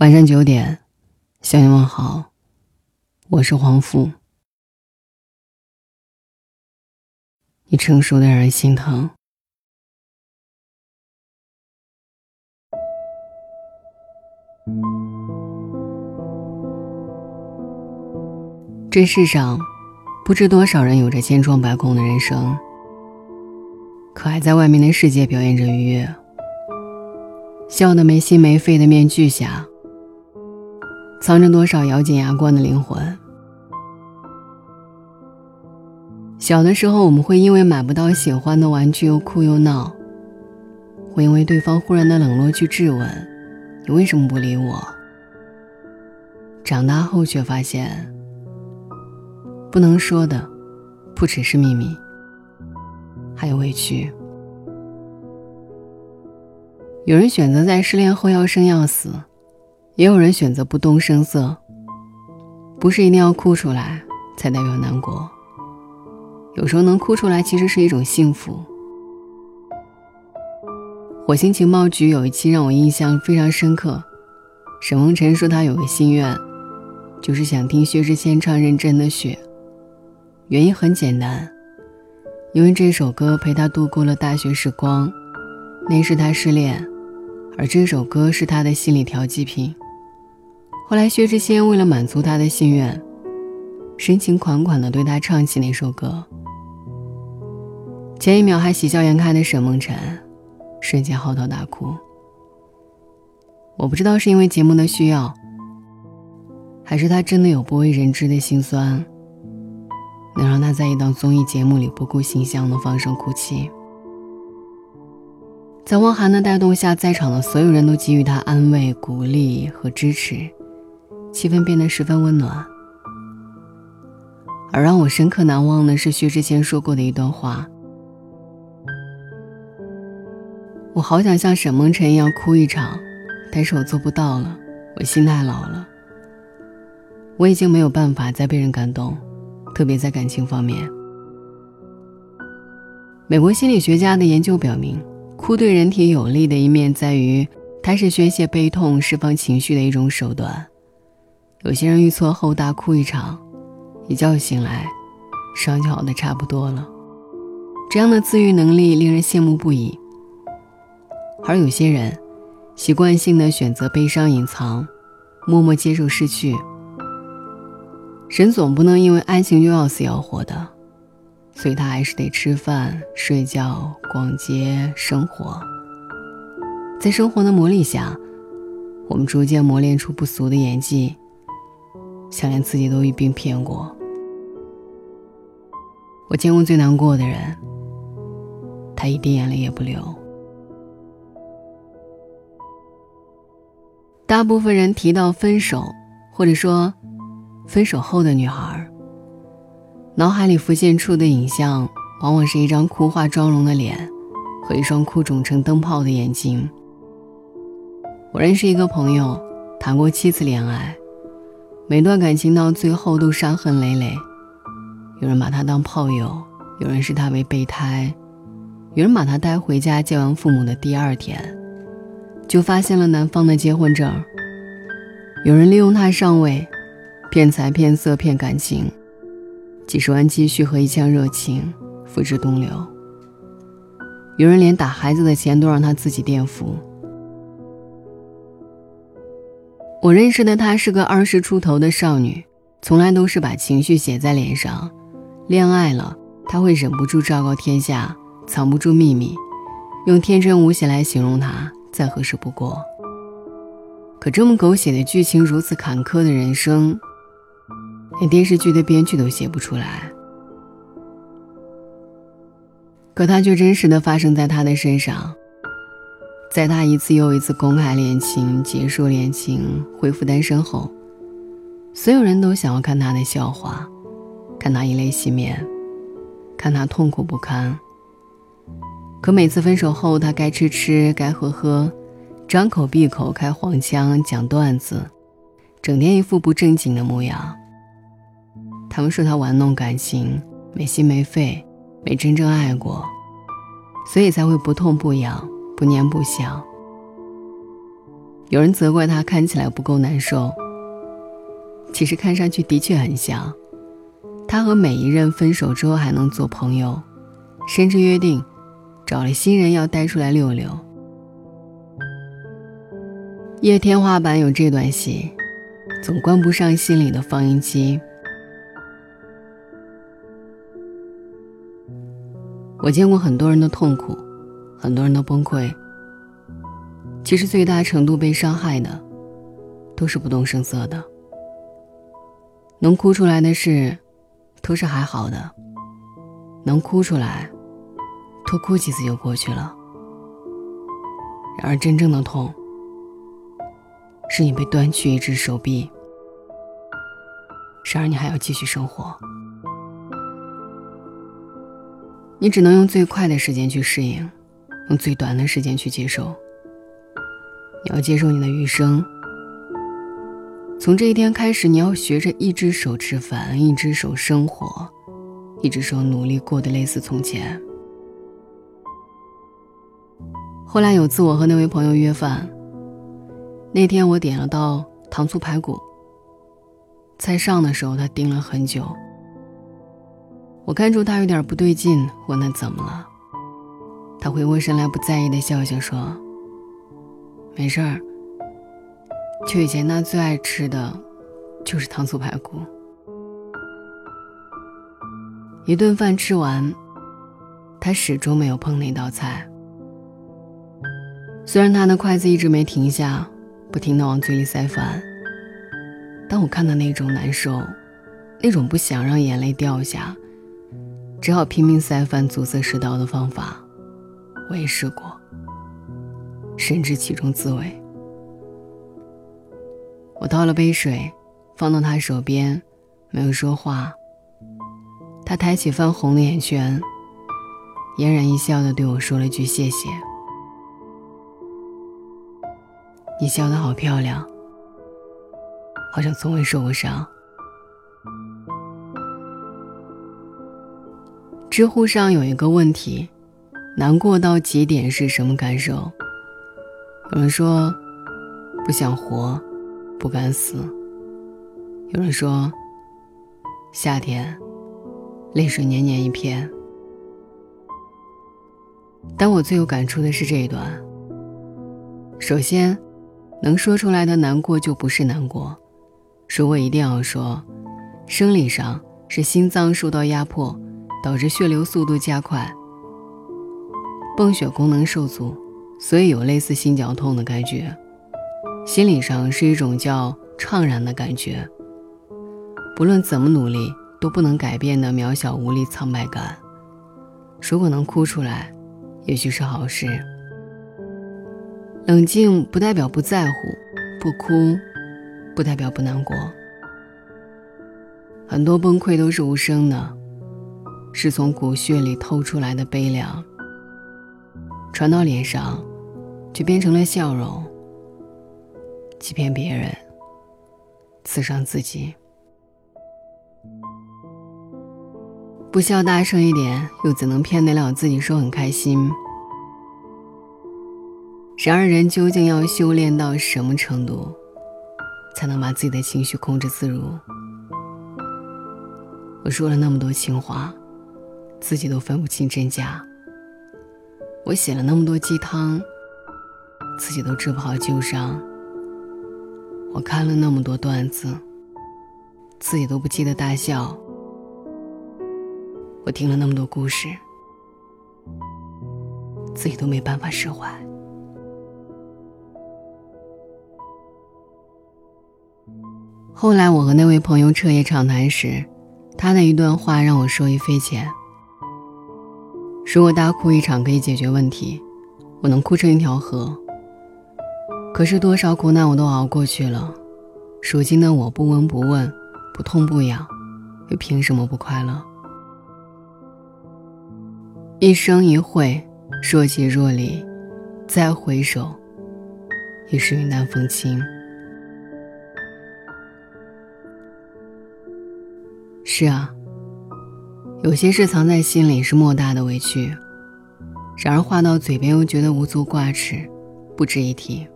晚上九点，向你问好，我是黄富。你成熟的让人心疼。这世上，不知多少人有着千疮百孔的人生，可还在外面的世界表演着愉悦，笑得没心没肺的面具下。藏着多少咬紧牙关的灵魂？小的时候，我们会因为买不到喜欢的玩具又哭又闹，会因为对方忽然的冷落去质问：“你为什么不理我？”长大后却发现，不能说的不只是秘密，还有委屈。有人选择在失恋后要生要死。也有人选择不动声色，不是一定要哭出来才代表难过。有时候能哭出来，其实是一种幸福。火星情报局有一期让我印象非常深刻，沈梦辰说他有个心愿，就是想听薛之谦唱《认真的雪》，原因很简单，因为这首歌陪他度过了大学时光，那时他失恋，而这首歌是他的心理调剂品。后来，薛之谦为了满足他的心愿，深情款款地对他唱起那首歌。前一秒还喜笑颜开的沈梦辰，瞬间嚎啕大哭。我不知道是因为节目的需要，还是他真的有不为人知的心酸，能让他在一档综艺节目里不顾形象的放声哭泣。在汪涵的带动下，在场的所有人都给予他安慰、鼓励和支持。气氛变得十分温暖，而让我深刻难忘的是薛之谦说过的一段话：“我好想像沈梦辰一样哭一场，但是我做不到了，我心太老了。我已经没有办法再被人感动，特别在感情方面。”美国心理学家的研究表明，哭对人体有利的一面在于，它是宣泄悲痛、释放情绪的一种手段。有些人遇挫后大哭一场，一觉醒来，伤就好的差不多了。这样的自愈能力令人羡慕不已。而有些人，习惯性的选择悲伤隐藏，默默接受失去。人总不能因为爱情就要死要活的，所以他还是得吃饭、睡觉、逛街、生活。在生活的磨砺下，我们逐渐磨练出不俗的演技。想连自己都一并骗过。我见过最难过的人，他一滴眼泪也不流。大部分人提到分手，或者说分手后的女孩，脑海里浮现出的影像，往往是一张哭化妆容的脸，和一双哭肿成灯泡的眼睛。我认识一个朋友，谈过七次恋爱。每段感情到最后都伤痕累累，有人把他当炮友，有人视他为备胎，有人把他带回家见完父母的第二天，就发现了男方的结婚证。有人利用他上位，骗财骗色骗感情，几十万积蓄和一腔热情付之东流。有人连打孩子的钱都让他自己垫付。我认识的她是个二十出头的少女，从来都是把情绪写在脸上。恋爱了，她会忍不住昭告天下，藏不住秘密，用天真无邪来形容她，再合适不过。可这么狗血的剧情，如此坎坷的人生，连电视剧的编剧都写不出来。可它却真实的发生在他的身上。在他一次又一次公开恋情、结束恋情、恢复单身后，所有人都想要看他的笑话，看他以泪洗面，看他痛苦不堪。可每次分手后，他该吃吃，该喝喝，张口闭口开黄腔讲段子，整天一副不正经的模样。他们说他玩弄感情，没心没肺，没真正爱过，所以才会不痛不痒。不念不想，有人责怪他看起来不够难受，其实看上去的确很像。他和每一任分手之后还能做朋友，甚至约定找了新人要带出来溜溜。夜天花板有这段戏，总关不上心里的放映机。我见过很多人的痛苦，很多人的崩溃。其实最大程度被伤害的，都是不动声色的。能哭出来的事，都是还好的。能哭出来，多哭几次就过去了。然而真正的痛，是你被断去一只手臂，然而你还要继续生活。你只能用最快的时间去适应，用最短的时间去接受。你要接受你的余生。从这一天开始，你要学着一只手吃饭，一只手生活，一只手努力过得类似从前。后来有次我和那位朋友约饭，那天我点了道糖醋排骨。菜上的时候，他盯了很久。我看出他有点不对劲，问他怎么了。他回过神来，不在意的笑笑说：“没事儿。就以前他最爱吃的，就是糖醋排骨。”一顿饭吃完，他始终没有碰那道菜。虽然他的筷子一直没停下，不停的往嘴里塞饭，但我看到那种难受，那种不想让眼泪掉下。只好拼命塞饭阻塞食道的方法，我也试过，深知其中滋味。我倒了杯水，放到他手边，没有说话。他抬起泛红的眼圈，嫣然一笑的对我说了句谢谢。你笑得好漂亮，好像从未受过伤。知乎上有一个问题：难过到极点是什么感受？有人说不想活，不敢死；有人说夏天泪水黏黏一片。但我最有感触的是这一段。首先，能说出来的难过就不是难过。如果一定要说，生理上是心脏受到压迫。导致血流速度加快，泵血功能受阻，所以有类似心绞痛的感觉。心理上是一种叫怅然的感觉，不论怎么努力都不能改变的渺小无力苍白感。如果能哭出来，也许是好事。冷静不代表不在乎，不哭不代表不难过。很多崩溃都是无声的。是从骨血里透出来的悲凉，传到脸上，却变成了笑容。欺骗别人，刺伤自己。不笑大声一点，又怎能骗得了自己说很开心？然而，人究竟要修炼到什么程度，才能把自己的情绪控制自如？我说了那么多情话。自己都分不清真假。我写了那么多鸡汤，自己都治不好旧伤。我看了那么多段子，自己都不记得大笑。我听了那么多故事，自己都没办法释怀。后来我和那位朋友彻夜长谈时，他的一段话让我受益匪浅。如果大哭一场可以解决问题，我能哭成一条河。可是多少苦难我都熬过去了，如今的我不闻不问，不痛不痒，又凭什么不快乐？一生一会，若即若离，再回首，已是云淡风轻。是啊。有些事藏在心里是莫大的委屈，然而话到嘴边又觉得无足挂齿，不值一提。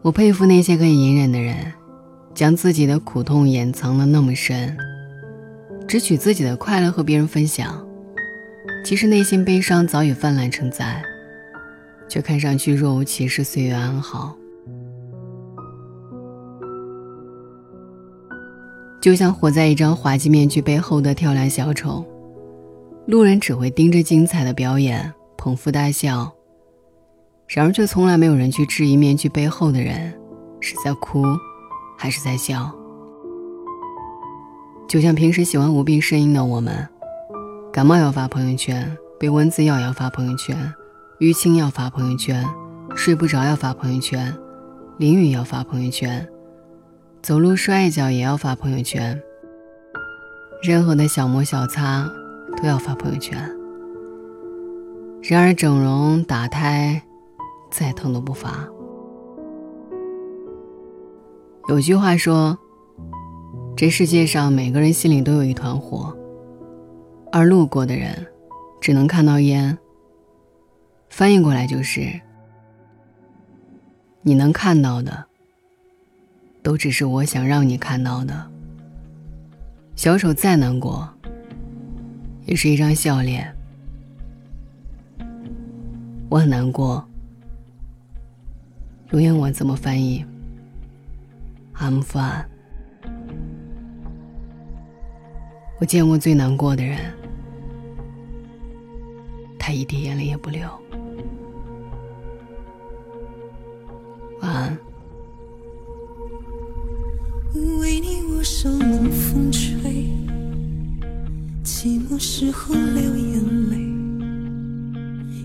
我佩服那些可以隐忍的人，将自己的苦痛掩藏的那么深，只取自己的快乐和别人分享。其实内心悲伤早已泛滥成灾，却看上去若无其事，岁月安好。就像活在一张滑稽面具背后的跳梁小丑，路人只会盯着精彩的表演，捧腹大笑。然而，却从来没有人去质疑面具背后的人是在哭，还是在笑。就像平时喜欢无病呻吟的我们，感冒要发朋友圈，被蚊子咬要发朋友圈，淤青要发朋友圈，睡不着要发朋友圈，淋雨要发朋友圈，走路摔一跤也要发朋友圈。任何的小磨小擦都要发朋友圈。然而，整容、打胎。再疼都不发。有句话说：“这世界上每个人心里都有一团火，而路过的人只能看到烟。”翻译过来就是：你能看到的，都只是我想让你看到的。小丑再难过，也是一张笑脸。我很难过。用英文怎么翻译？I'm fine。我见过最难过的人，他一滴眼泪也不流。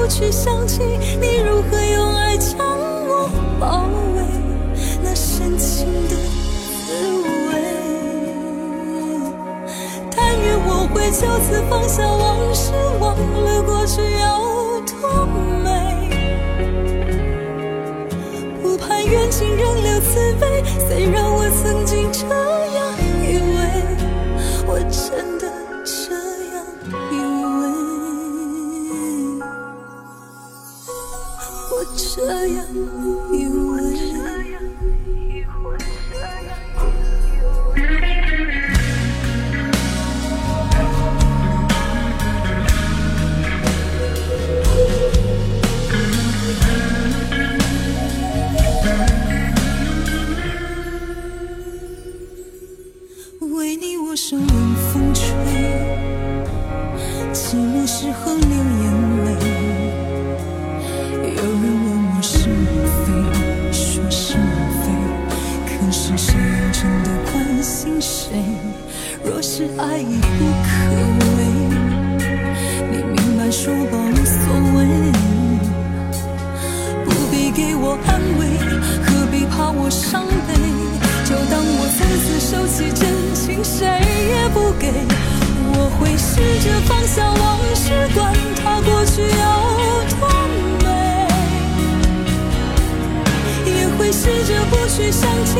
不去想起你如何用爱将我包围，那深情的滋味。但愿我会就此放下往事，忘了过去有多美。不盼缘尽仍留慈悲，虽然我曾经这样陌生冷风吹寂寞时候流眼泪有人问我是与非说是与非可是谁又真的关心谁？若是爱已不可为你明白说吧。给。我会试着放下往事，管它过去有多美，也会试着不去想起